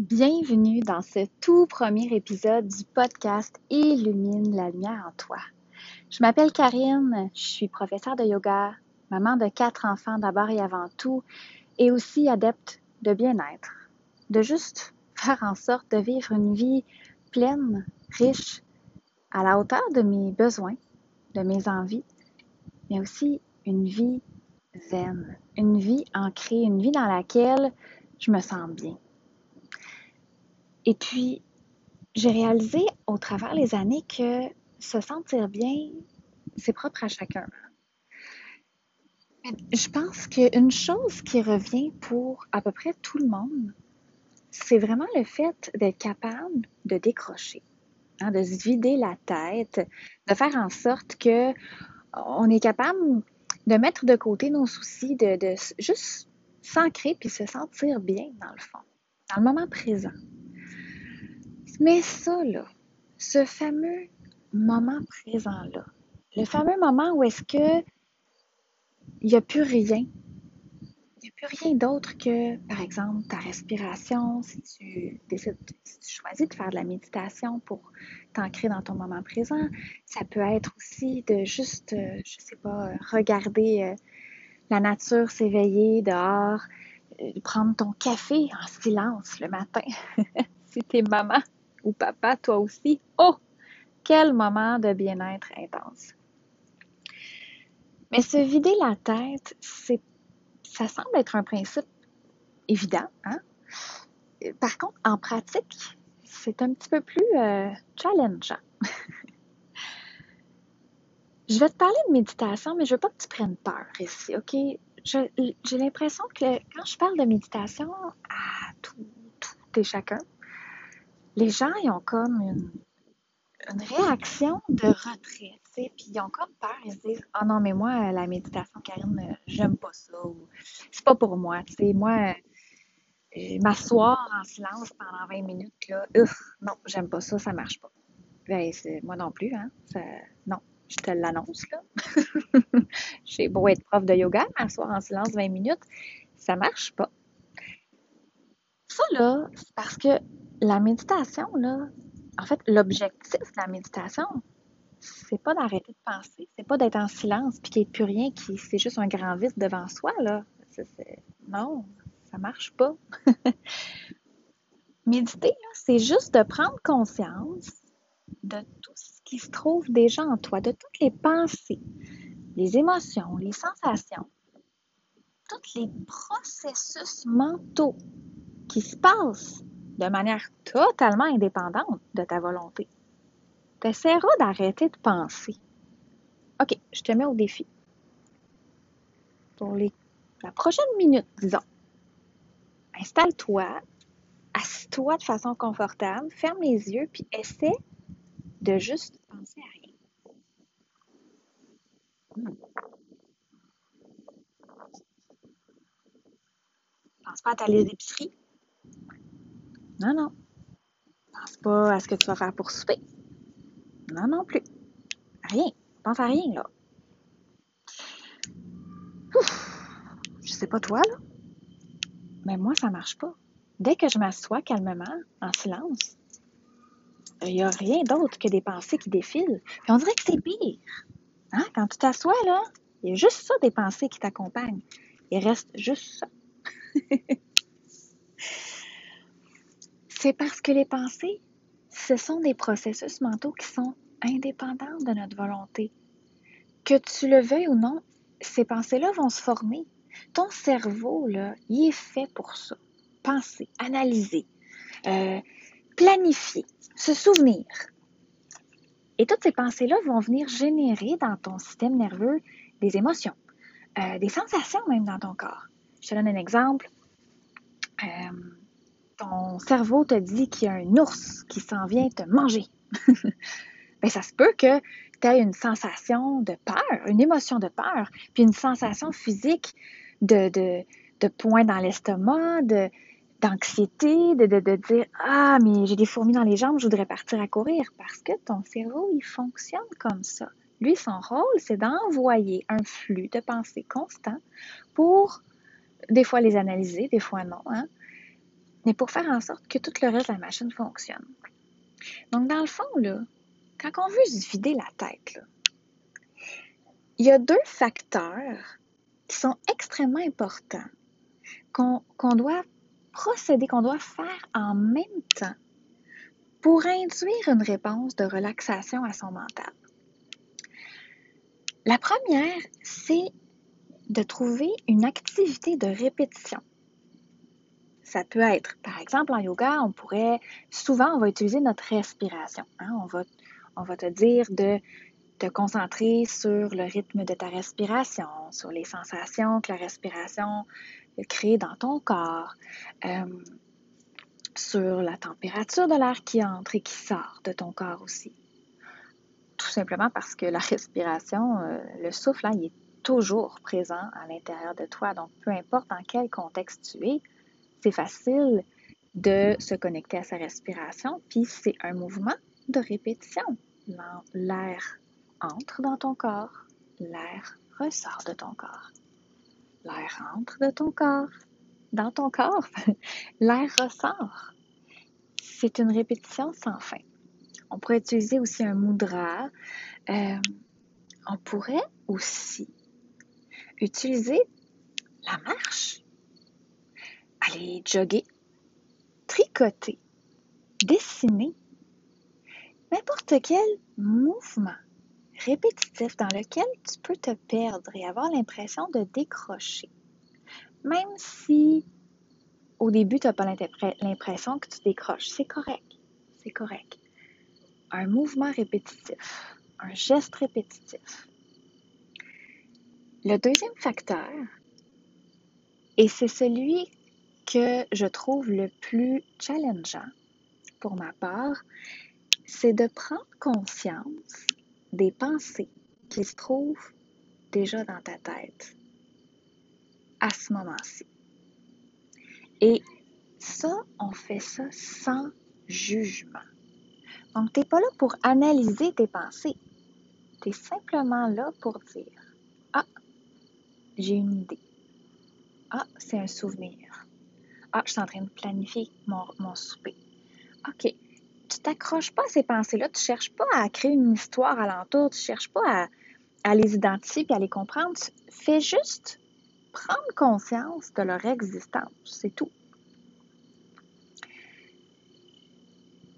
Bienvenue dans ce tout premier épisode du podcast Illumine la lumière en toi. Je m'appelle Karine, je suis professeure de yoga, maman de quatre enfants d'abord et avant tout, et aussi adepte de bien-être, de juste faire en sorte de vivre une vie pleine, riche, à la hauteur de mes besoins, de mes envies, mais aussi une vie zen, une vie ancrée, une vie dans laquelle je me sens bien et puis, j'ai réalisé au travers les années que se sentir bien, c'est propre à chacun. Je pense qu'une chose qui revient pour à peu près tout le monde, c'est vraiment le fait d'être capable de décrocher, hein, de se vider la tête, de faire en sorte que on est capable de mettre de côté nos soucis, de, de juste s'ancrer puis se sentir bien dans le fond, dans le moment présent. Mais ça, là, ce fameux moment présent-là, le fameux moment où est-ce que il n'y a plus rien, il n'y a plus rien d'autre que, par exemple, ta respiration, si tu décides, si tu choisis de faire de la méditation pour t'ancrer dans ton moment présent, ça peut être aussi de juste, euh, je sais pas, regarder euh, la nature s'éveiller dehors, euh, prendre ton café en silence le matin, si t'es maman ou papa, toi aussi. Oh, quel moment de bien-être intense. Mais se vider la tête, c'est, ça semble être un principe évident, hein? Par contre, en pratique, c'est un petit peu plus euh, challengeant. je vais te parler de méditation, mais je veux pas que tu prennes peur ici, OK? j'ai l'impression que quand je parle de méditation à tout, tout et chacun, les gens, ils ont comme une, réaction de retrait, tu sais, puis ils ont comme peur, ils se disent « Ah oh non, mais moi, la méditation, Karine, j'aime pas ça, c'est pas pour moi, moi, euh, m'asseoir en silence pendant 20 minutes, là, non, j'aime pas ça, ça marche pas. Ben, moi non plus, hein, non, je te l'annonce, là. J'ai beau être prof de yoga, m'asseoir en silence 20 minutes, ça marche pas. Ça, là, c'est parce que la méditation, là, en fait, l'objectif de la méditation, c'est pas d'arrêter de penser, c'est pas d'être en silence puis qu'il n'y ait plus rien, qui c'est juste un grand vide devant soi, là. non, ça marche pas. Méditer, c'est juste de prendre conscience de tout ce qui se trouve déjà en toi, de toutes les pensées, les émotions, les sensations, tous les processus mentaux qui se passent de manière totalement indépendante de ta volonté. Tu essaieras d'arrêter de penser. OK, je te mets au défi. Pour la prochaine minute, disons, installe-toi, assis-toi de façon confortable, ferme les yeux, puis essaie de juste penser à rien. Pense pas à ta liste d'épicerie. Non, non. Pense pas à ce que tu vas faire pour souper. Non, non plus. Rien. Pense à rien, là. Je sais pas toi, là. Mais moi, ça marche pas. Dès que je m'assois calmement, en silence, il n'y a rien d'autre que des pensées qui défilent. Puis on dirait que c'est pire. Hein? Quand tu t'assois, là, il y a juste ça des pensées qui t'accompagnent. Il reste juste ça. C'est parce que les pensées, ce sont des processus mentaux qui sont indépendants de notre volonté. Que tu le veuilles ou non, ces pensées-là vont se former. Ton cerveau, là, il est fait pour ça. Penser, analyser, euh, planifier, se souvenir. Et toutes ces pensées-là vont venir générer dans ton système nerveux des émotions, euh, des sensations même dans ton corps. Je te donne un exemple. Euh, ton cerveau te dit qu'il y a un ours qui s'en vient te manger, ben, ça se peut que tu aies une sensation de peur, une émotion de peur, puis une sensation physique de, de, de point dans l'estomac, de, d'anxiété, de, de, de, dire Ah, mais j'ai des fourmis dans les jambes, je voudrais partir à courir. Parce que ton cerveau, il fonctionne comme ça. Lui, son rôle, c'est d'envoyer un flux de pensées constant pour des fois les analyser, des fois non, hein, mais pour faire en sorte que tout le reste de la machine fonctionne. Donc, dans le fond, quand on veut se vider la tête, il y a deux facteurs qui sont extrêmement importants qu'on doit procéder, qu'on doit faire en même temps pour induire une réponse de relaxation à son mental. La première, c'est de trouver une activité de répétition. Ça peut être, par exemple, en yoga, on pourrait, souvent, on va utiliser notre respiration. Hein. On, va, on va te dire de te concentrer sur le rythme de ta respiration, sur les sensations que la respiration crée dans ton corps, euh, sur la température de l'air qui entre et qui sort de ton corps aussi. Tout simplement parce que la respiration, euh, le souffle, hein, il est toujours présent à l'intérieur de toi. Donc, peu importe dans quel contexte tu es, c'est facile de se connecter à sa respiration, puis c'est un mouvement de répétition. L'air entre dans ton corps, l'air ressort de ton corps. L'air entre de ton corps, dans ton corps, l'air ressort. C'est une répétition sans fin. On pourrait utiliser aussi un mudra. Euh, on pourrait aussi utiliser la marche, aller jogger, tricoter, dessiner, n'importe quel mouvement répétitif dans lequel tu peux te perdre et avoir l'impression de décrocher. Même si au début, tu n'as pas l'impression que tu décroches. C'est correct. C'est correct. Un mouvement répétitif, un geste répétitif, le deuxième facteur, et c'est celui que je trouve le plus challengeant pour ma part, c'est de prendre conscience des pensées qui se trouvent déjà dans ta tête à ce moment-ci. Et ça, on fait ça sans jugement. Donc, tu n'es pas là pour analyser tes pensées. Tu es simplement là pour dire j'ai une idée. Ah, c'est un souvenir. Ah, je suis en train de planifier mon, mon souper. OK. Tu t'accroches pas à ces pensées-là, tu cherches pas à créer une histoire alentour, tu cherches pas à, les identifier et à les comprendre? Tu fais juste prendre conscience de leur existence. C'est tout.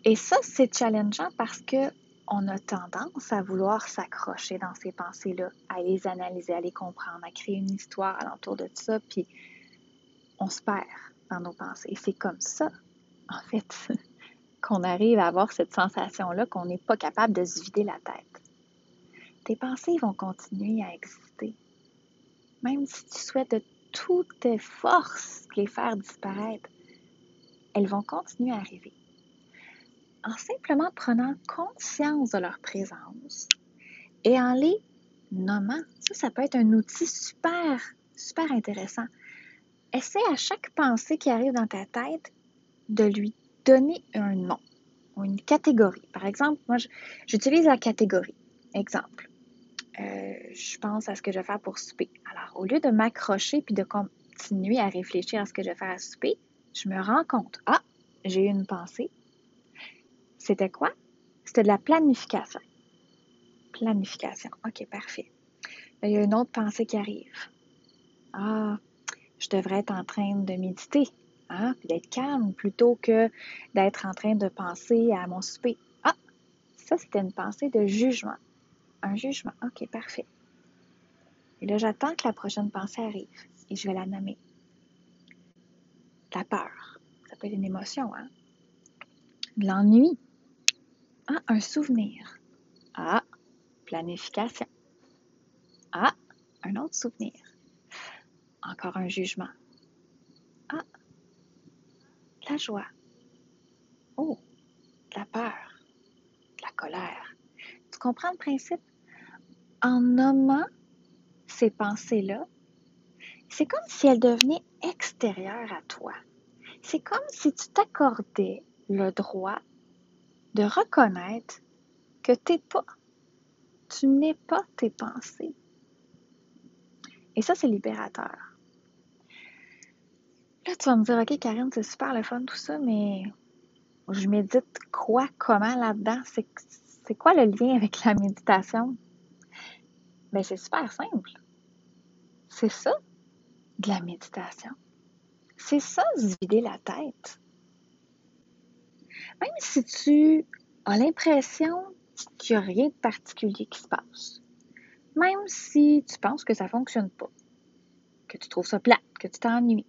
Et ça, c'est challengeant parce que on a tendance à vouloir s'accrocher dans ces pensées-là, à les analyser, à les comprendre, à créer une histoire alentour de ça, puis on se perd nos pensées. C'est comme ça, en fait, qu'on arrive à avoir cette sensation-là qu'on n'est pas capable de se vider la tête. Tes pensées vont continuer à exister. Même si tu souhaites de toutes tes forces les faire disparaître, elles vont continuer à arriver en simplement prenant conscience de leur présence et en les nommant. Ça, ça peut être un outil super, super intéressant. Essaie à chaque pensée qui arrive dans ta tête de lui donner un nom ou une catégorie. Par exemple, moi, j'utilise la catégorie. Exemple, euh, je pense à ce que je vais faire pour souper. Alors, au lieu de m'accrocher puis de continuer à réfléchir à ce que je vais faire à souper, je me rends compte, ah, j'ai eu une pensée, c'était quoi? C'était de la planification. Planification. OK, parfait. il y a une autre pensée qui arrive. Ah, je devrais être en train de méditer, hein, puis d'être calme plutôt que d'être en train de penser à mon souper. Ah, ça, c'était une pensée de jugement. Un jugement. OK, parfait. Et là, j'attends que la prochaine pensée arrive et je vais la nommer. La peur. Ça peut être une émotion, hein? L'ennui. Ah, un souvenir. Ah, planification. Ah, un autre souvenir. Encore un jugement. Ah, la joie. Oh, la peur, la colère. Tu comprends le principe? En nommant ces pensées-là, c'est comme si elles devenaient extérieures à toi. C'est comme si tu t'accordais le droit de reconnaître que t'es pas, tu n'es pas tes pensées. Et ça, c'est libérateur. Tu vas me dire, OK, Karine, c'est super le fun, tout ça, mais je médite quoi, comment là-dedans? C'est quoi le lien avec la méditation? Bien, c'est super simple. C'est ça, de la méditation. C'est ça, se vider la tête. Même si tu as l'impression qu'il n'y a rien de particulier qui se passe, même si tu penses que ça ne fonctionne pas, que tu trouves ça plate, que tu t'ennuies,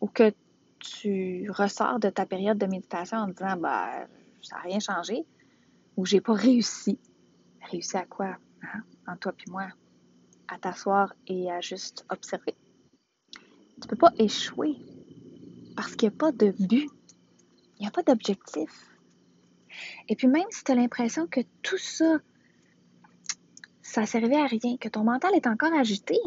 ou que tu ressors de ta période de méditation en disant bah ça n'a rien changé ou j'ai pas réussi. Réussi à quoi? Hein? En toi puis moi, à t'asseoir et à juste observer. Tu peux pas échouer parce qu'il n'y a pas de but, il n'y a pas d'objectif. Et puis même si tu as l'impression que tout ça, ça servait à rien, que ton mental est encore agité,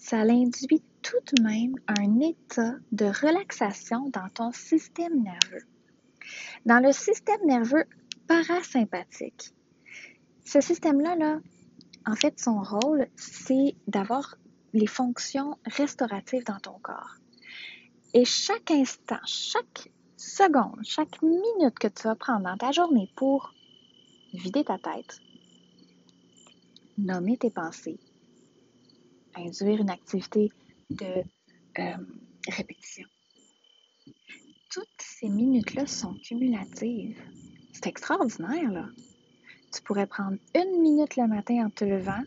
ça l'induit tout de même un état de relaxation dans ton système nerveux. Dans le système nerveux parasympathique. Ce système-là, là, en fait, son rôle, c'est d'avoir les fonctions restauratives dans ton corps. Et chaque instant, chaque seconde, chaque minute que tu vas prendre dans ta journée pour vider ta tête, nommer tes pensées, induire une activité de euh, répétition. Toutes ces minutes-là sont cumulatives. C'est extraordinaire, là. Tu pourrais prendre une minute le matin en te levant,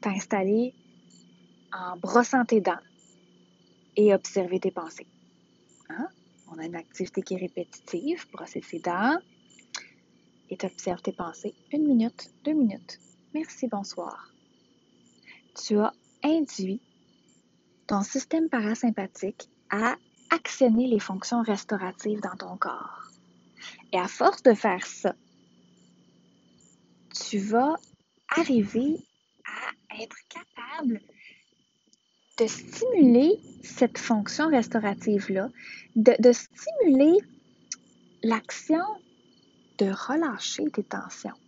t'installer en brossant tes dents et observer tes pensées. Hein? On a une activité qui est répétitive, brosser ses dents et t'observes tes pensées. Une minute, deux minutes. Merci, bonsoir. Tu as induit ton système parasympathique à actionner les fonctions restauratives dans ton corps. Et à force de faire ça, tu vas arriver à être capable de stimuler cette fonction restaurative-là, de, stimuler l'action de relâcher tes tensions,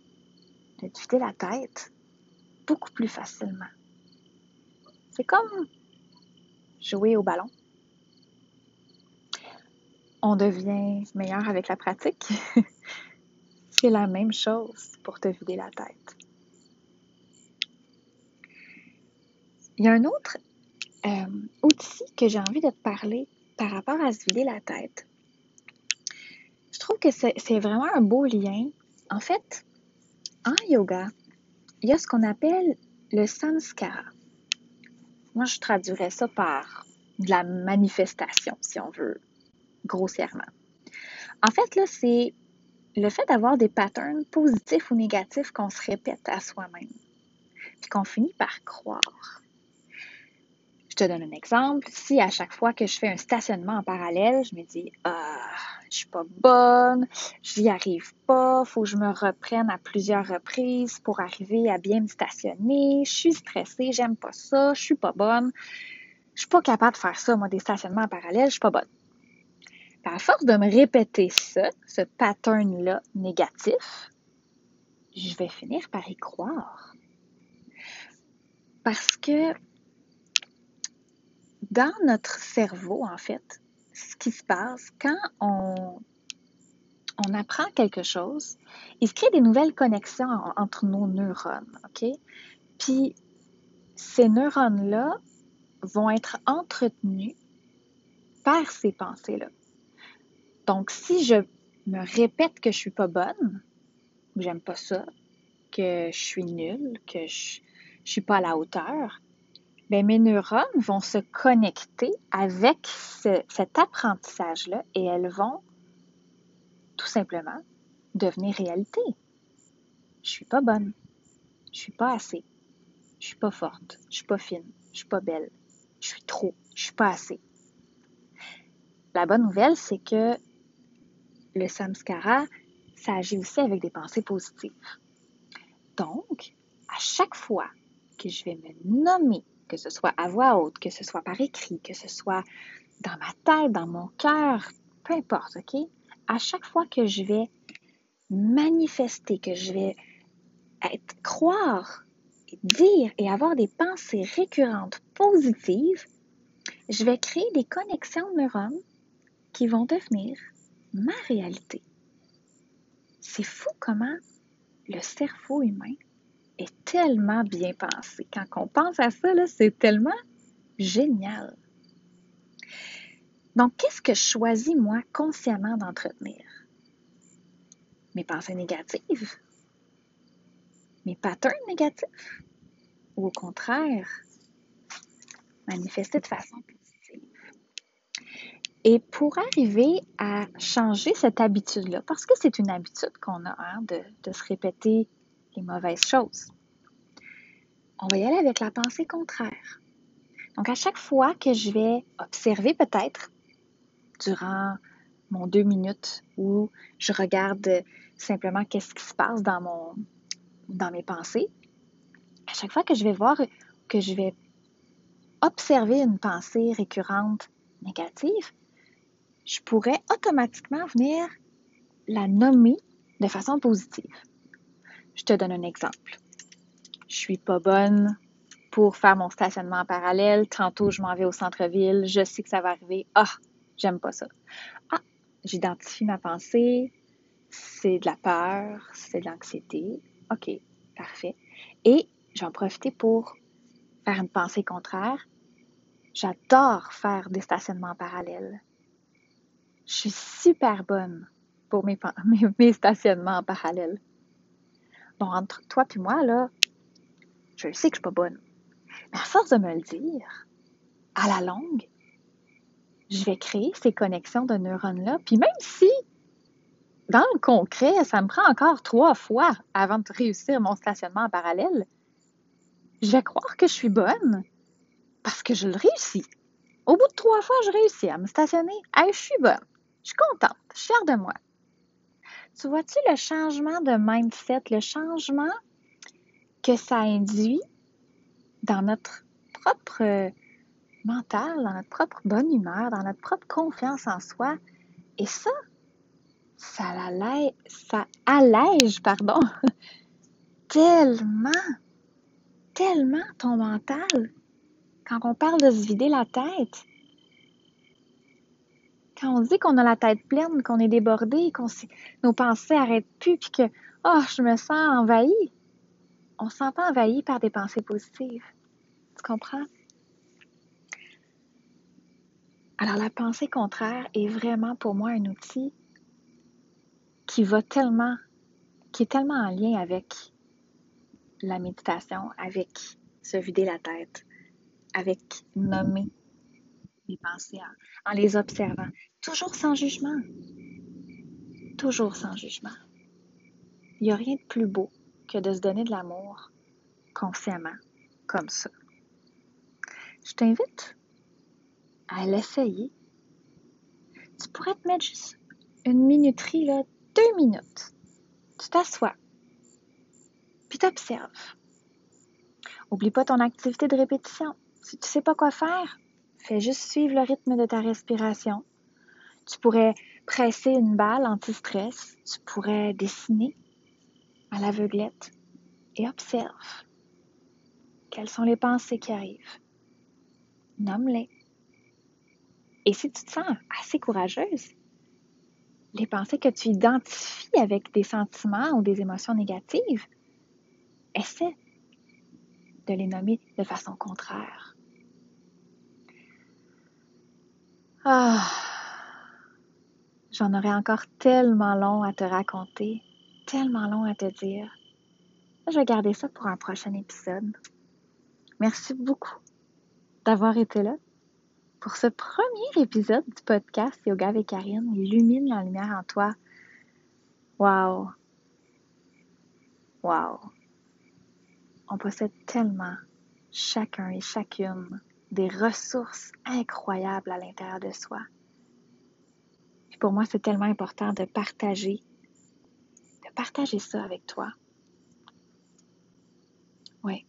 de vider la tête beaucoup plus facilement. C'est comme jouer au ballon. On devient meilleur avec la pratique. C'est la même chose pour te vider la tête. Il y a un autre euh, outil que j'ai envie de te parler par rapport à se vider la tête. Je trouve que c'est vraiment un beau lien. En fait, en yoga, il y a ce qu'on appelle le samskara. Moi, je traduirais ça par de la manifestation, si on veut, grossièrement. En fait, là, c'est le fait d'avoir des patterns positifs ou négatifs qu'on se répète à soi-même, puis qu'on finit par croire. Je te donne un exemple. Si à chaque fois que je fais un stationnement en parallèle, je me dis Ah, je suis pas bonne, j'y arrive pas, faut que je me reprenne à plusieurs reprises pour arriver à bien me stationner, je suis stressée, j'aime pas ça, je suis pas bonne, je suis pas capable de faire ça, moi, des stationnements en parallèle, je suis pas bonne. à force de me répéter ça, ce pattern-là négatif, je vais finir par y croire. Parce que dans notre cerveau, en fait, ce qui se passe quand on, on apprend quelque chose, il se crée des nouvelles connexions entre nos neurones, OK? Puis ces neurones-là vont être entretenus par ces pensées-là. Donc, si je me répète que je suis pas bonne, que j'aime pas ça, que je suis nulle, que je, je suis pas à la hauteur, ben, mes neurones vont se connecter avec cet apprentissage-là et elles vont tout simplement devenir réalité. Je suis pas bonne. Je suis pas assez. Je suis pas forte. Je suis pas fine. Je suis pas belle. Je suis trop. Je suis pas assez. La bonne nouvelle, c'est que le samskara, ça agit aussi avec des pensées positives. Donc, à chaque fois que je vais me nommer que ce soit à voix haute, que ce soit par écrit, que ce soit dans ma tête, dans mon cœur, peu importe, OK? À chaque fois que je vais manifester, que je vais être, croire, dire et avoir des pensées récurrentes positives, je vais créer des connexions de neurones qui vont devenir ma réalité. C'est fou comment le cerveau humain est tellement bien pensé. Quand on pense à ça, c'est tellement génial. Donc, qu'est-ce que je choisis, moi, consciemment d'entretenir? Mes pensées négatives? Mes patterns négatifs? Ou au contraire, manifester de façon positive? Et pour arriver à changer cette habitude-là, parce que c'est une habitude qu'on a hein, de, de se répéter mauvaises choses, on va y aller avec la pensée contraire. Donc, à chaque fois que je vais observer peut-être durant mon deux minutes où je regarde simplement qu'est-ce qui se passe dans mon dans mes pensées, à chaque fois que je vais voir que je vais observer une pensée récurrente négative, je pourrais automatiquement venir la nommer de façon positive. Je te donne un exemple. Je suis pas bonne pour faire mon stationnement en parallèle. Tantôt, je m'en vais au centre-ville. Je sais que ça va arriver. Ah, j'aime pas ça. Ah, j'identifie ma pensée. C'est de la peur, c'est de l'anxiété. OK, parfait. Et j'en profite pour faire une pensée contraire. J'adore faire des stationnements parallèles. Je suis super bonne pour mes, mes, stationnements en parallèle. Donc, entre toi et moi, là, je sais que je suis pas bonne. Mais à force de me le dire, à la longue, je vais créer ces connexions de neurones-là. Puis même si, dans le concret, ça me prend encore trois fois avant de réussir mon stationnement en parallèle, je vais croire que je suis bonne parce que je le réussis. Au bout de trois fois, je réussis à me stationner. Hey, je suis bonne. Je suis contente. Je fière de moi. Tu vois-tu le changement de mindset, le changement que ça induit dans notre propre mental, dans notre propre bonne humeur, dans notre propre confiance en soi? Et ça, ça, allège, allège pardon, tellement, tellement ton mental. Quand on parle de se vider la tête, quand on dit qu'on a la tête pleine, qu'on est débordé, qu'on nos pensées n'arrêtent plus, puis que oh, je me sens envahi, on se sent pas envahi par des pensées positives. Tu comprends? Alors la pensée contraire est vraiment pour moi un outil qui va tellement, qui est tellement en lien avec la méditation, avec se vider la tête, avec nommer les pensées en, les observant, toujours sans jugement, toujours sans jugement. Il n'y a rien de plus beau que de se donner de l'amour consciemment, comme ça. Je t'invite à l'essayer. Tu pourrais te mettre juste une minuterie, là, deux minutes. Tu t'assois, puis t'observes. Oublie pas ton activité de répétition. Si tu sais pas quoi faire, fais juste suivre le rythme de ta respiration. Tu pourrais presser une balle anti-stress. Tu pourrais dessiner à l'aveuglette et observe. Quelles sont les pensées qui arrivent? Nomme-les. Et si tu te sens assez courageuse, les pensées que tu identifies avec des sentiments ou des émotions négatives, essaie de les nommer de façon contraire. Ah, j'en aurais encore tellement long à te raconter, tellement long à te dire. Je vais garder ça pour un prochain épisode. Merci beaucoup d'avoir été là pour ce premier épisode du podcast Yoga avec Karine, illumine la lumière en toi. Wow! Wow! On possède tellement, chacun et chacune, des ressources incroyables à l'intérieur de soi. Et pour moi, c'est tellement important de partager, de partager ça avec toi. Oui.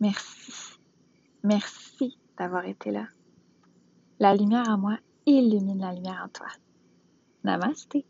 Merci. Merci d'avoir été là. La lumière en moi illumine la lumière en toi. Namasté.